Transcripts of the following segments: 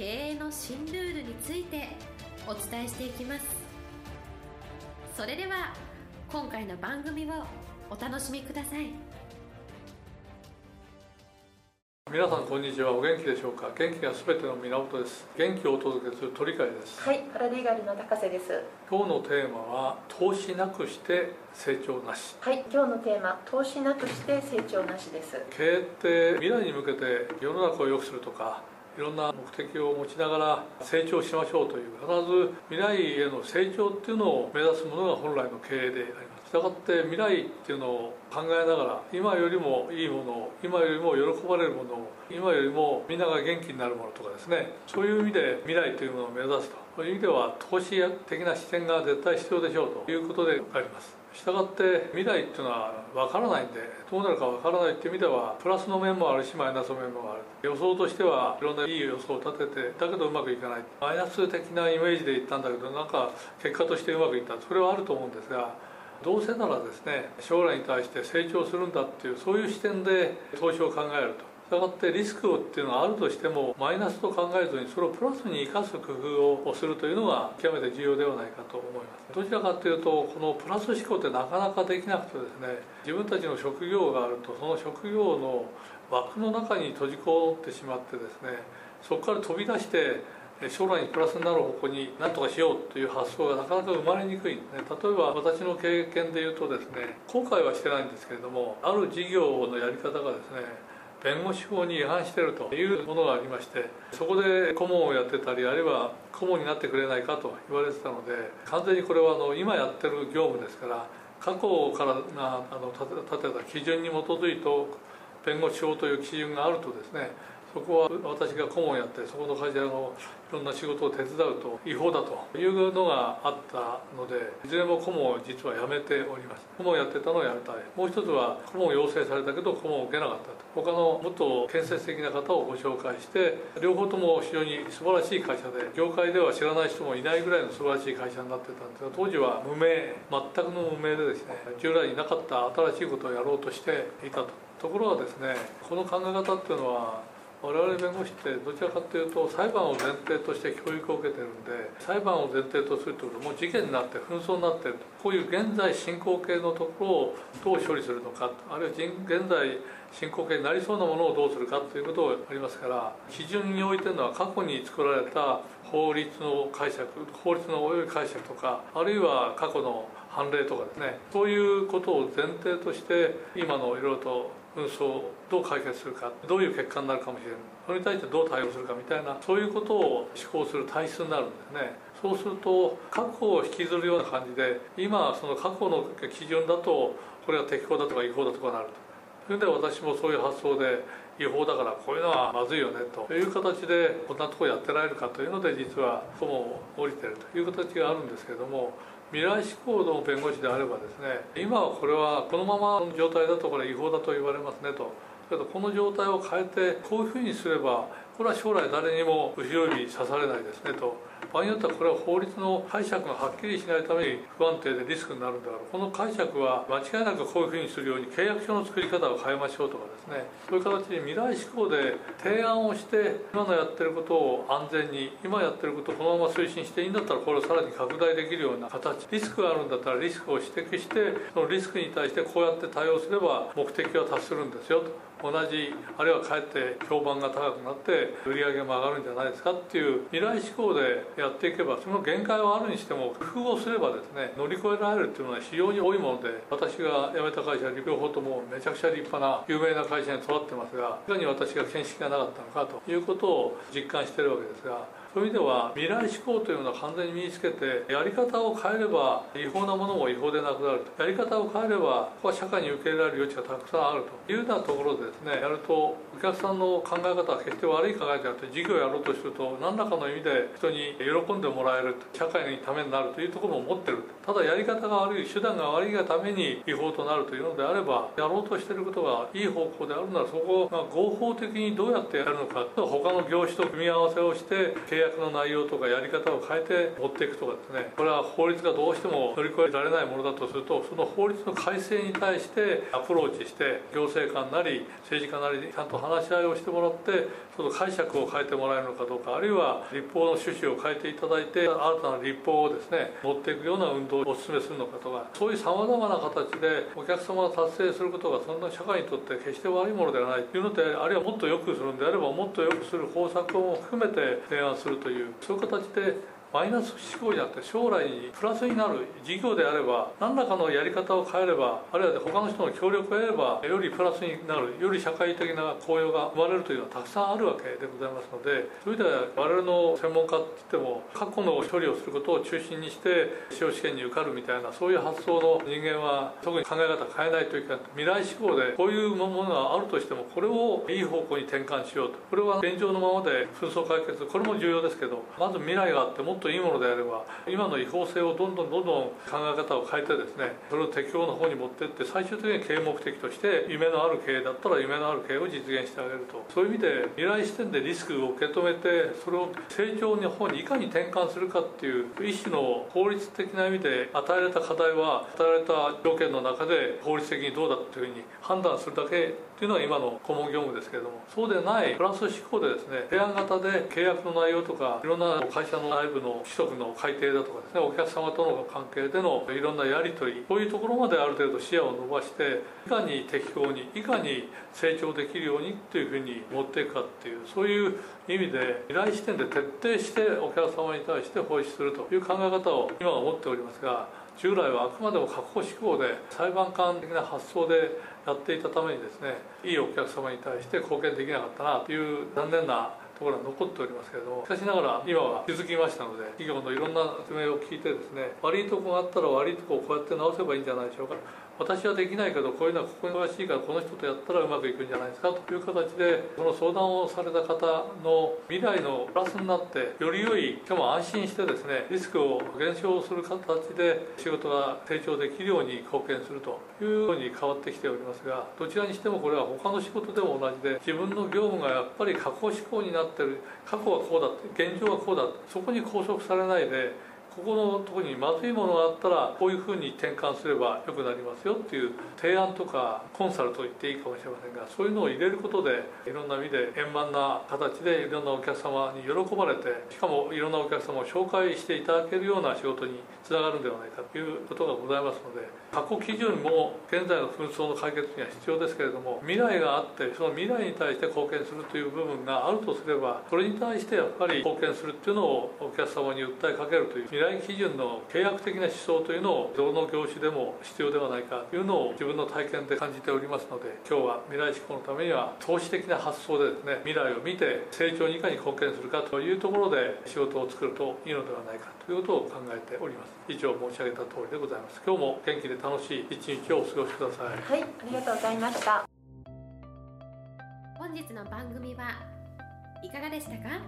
経営の新ルールについてお伝えしていきます。それでは今回の番組をお楽しみください。皆さんこんにちは。お元気でしょうか？元気がすべての源です。元気をお届けする鳥海です。はいパラリーガルの高瀬です。今日のテーマは投資なくして成長なし。はい今日のテーマ投資なくして成長なしです。経営って未来に向けて世の中を良くするとかいろんな目的を持ちながら成長しましょうという必ず未来への成長っていうのを目指すものが本来の経営であります。したがって未来っていうのを考えながら今よりもいいもの今よりも喜ばれるものを今よりもみんなが元気になるものとかですね。そういう意味で未来というものを目指すと。いう意味では投資的な視点が絶対必要でしょうということであります。したがって未来っていうのは分からないんでどうなるか分からないっていう意味ではプラスの面もあるしマイナスの面もある。予想としてはいろんないい予想を立ててだけどうまくいかない。マイナス的なイメージでいったんだけどなんか結果としてうまくいった。それはあると思うんですがどうせならですね将来に対して成長するんだっていうそういう視点で投資を考えると。したがってリスクっていうのがあるとしてもマイナスと考えずにそれをプラスに生かす工夫をするというのが極めて重要ではないかと思います。どちらかというとこのプラス思考ってなかなかできなくてですね自分たちの職業があるとその職業の枠の中に閉じこもってしまってですねそこから飛び出して将来にプラスになる方向に何とかしようという発想がなかなか生まれにくいんですね。例えば私の経験で言うとですね後悔はしてないんですけれどもある事業のやり方がですね弁護士法に違反しているというものがありましてそこで顧問をやってたりあるいは顧問になってくれないかと言われてたので完全にこれはあの今やってる業務ですから過去からなあの立てた基準に基づいて弁護士法という基準があるとですねそこは私が顧問やってそこの会社のいろんな仕事を手伝うと違法だというのがあったのでいずれも顧問を実は辞めております。顧問やってたのを辞めたい。もう一つは顧問を要請されたけど顧問を受けなかったと。他のもっと建設的な方をご紹介して両方とも非常に素晴らしい会社で業界では知らない人もいないぐらいの素晴らしい会社になってたんですが当時は無名全くの無名でですね従来になかった新しいことをやろうとしていたと。ところがですねこの考え方っていうのは我々弁護士ってどちらかというと裁判を前提として教育を受けてるんで裁判を前提とするということはもう事件になって紛争になってるこういう現在進行形のところをどう処理するのか。あるいは現在進行形になりそうなものをどうするかということがありますから基準においてのは過去に作られた法律の解釈法律の及び解釈とかあるいは過去の判例とかですね。そういうことを前提として今のいろいろと紛争をどう解決するかどういう結果になるかもしれない。それに対してどう対応するかみたいなそういうことを思考する体質になるんですね。そうすると過去を引きずるような感じで今その過去の基準だとこれが適法だとか違法だとかなると。それで私もそういう発想で違法だからこういうのはまずいよねという形でこんなとこやってられるかというので実は顧問を降りてるという形があるんですけれども未来志向の弁護士であればですね今はこれはこのままの状態だとこれ違法だと言われますねと。けどこの状態を変えてこういうふうにすればこれは将来誰にも後ろ指刺されないですねと。場合によってはこれは法律の解釈がはっきりしないために不安定でリスクになるんだからこの解釈は間違いなくこういうふうにするように契約書の作り方を変えましょうとかですねそういう形で未来志向で提案をして今のやってることを安全に今やってることをこのまま推進していいんだったらこれをさらに拡大できるような形リスクがあるんだったらリスクを指摘してそのリスクに対してこうやって対応すれば目的は達するんですよと。同じあるいはかえって評判が高くなって売り上げも上がるんじゃないですかっていう未来志向でやっていけばその限界はあるにしても工夫をすればですね乗り越えられるっていうのは非常に多いもので私が辞めた会社両方ともめちゃくちゃ立派な有名な会社に育ってますがいかに私が見識がなかったのかということを実感してるわけですがそういう意味では未来志向というのを完全に身につけてやり方を変えれば違法なものも違法でなくなると。やり方を変えればここは社会に受け入れられる余地がたくさんあるというようなところでですねやるとお客さんの考え方は決して悪い考えじゃなくて事業をやろうとすると何らかの意味で人に喜んでもらえる社会のためになるというところも持ってるただやり方が悪い手段が悪いがために違法となるというのであればやろうとしていることがいい方向であるならそこが合法的にどうやってやるのか。他の業種と組み合わせをして契約の内容とかやり方を変えて持っていくとかですねこれは法律がどうしても乗り越えられないものだとするとその法律の改正に対してアプローチして行政官なり政治家なりにちゃんと話し合いをしてもらってその解釈を変えてもらえるのかどうかあるいは立法の趣旨を変えていただいて新たな立法をですね持っていくような運動をお勧めするのかとかそういうさまざまな形でお客様が達成することがそんな社会にとって決して悪いものではないというのであるいはもっと良くするんであればもっと良くする方策を含めて提案するというそういう形でマイナス思考じゃなくて将来にプラスになる事業であれば何らかのやり方を変えればあるいは他の人の協力を得ればよりプラスになるより社会的な効用が生まれるというのはたくさんあるわけでございますのでそういう意味では我々の専門家って言っても過去の処理をすることを中心にして司法試験に受かるみたいなそういう発想の人間は特に考え方変えないといけない未来志向でこういうものがあるとしてもこれをいい方向に転換しようと。これは現状のままで紛争解決これも重要ですけどまず未来があってもっといいものであれば今の違法性をどんどんどんどん考え方を変えてですねそれを適用の方に持っていって最終的に経営目的として夢のある経営だったら夢のある経営を実現してあげると。そういう意味で未来視点でリスクを受け止めてそれを成長の方にいかに転換するかっていう一種の法律的な意味で与えられた課題は与えられた条件の中で法律的にどうだというふうに判断するだけというのが今の顧問業務ですけれどもそうでないプランス思考でですね提案型で契約の内容とかいろんな会社の内部の規則の改定だとかですねお客様との関係でのいろんなやり取りこういうところまである程度視野を伸ばしていかに適当にいかに成長できるようにというふうに持っていくかっていうそういう意味で未来視点で徹底してお客様に対して奉仕するという考え方を今は持っておりますが従来はあくまでも確保志向で裁判官的な発想でやっていたためにですねいいお客様に対して貢献できなかったなという残念なところが残っておりますけれどもしかしながら今は気づきましたので企業のいろんな説明を聞いてですね悪いとこがあったら悪いとこをこうやって直せばいいんじゃないでしょうか。私はできないけどこういうのはここに詳しいからこの人とやったらうまくいくんじゃないですかという形でその相談をされた方の未来のプラスになってより良いしかも安心してですねリスクを減少する形で仕事が成長できるように貢献するというように変わってきておりますがどちらにしてもこれは他の仕事でも同じで自分の業務がやっぱり過去志向になってる。過去はこうだって現状はこうだってそこに拘束されないでここのとこにまずいものがあったらこういうふうに転換すれば良くなりますよっていう提案とかコンサルと言っていいかもしれませんがそういうのを入れることでいろんな意味で円満な形でいろんなお客様に喜ばれてしかもいろんなお客様を紹介していただけるような仕事につながるんではないかということがございますので過去基準も現在の紛争の解決には必要ですけれども未来があってその未来に対して貢献するという部分があるとすればそれに対してやっぱり貢献するっていうのをお客様に訴えかけるという未来基準の契約的な思想というのをどの業種でも必要ではないかというのを自分の体験で感じておりますので今日は未来志向のためには投資的な発想でですね未来を見て成長にいかに貢献するかというところで仕事を作るといいのではないかということを考えております。以上申し上げた通りでございます。今日も元気で楽しい一日をお過ごしください。はい、ありがとうございました。本日の番組はいかがでしたか？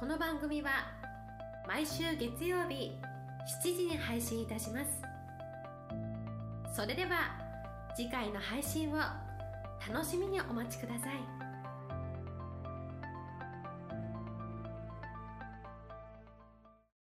この番組は毎週月曜日7時に配信いたします。それでは次回の配信を楽しみにお待ちください。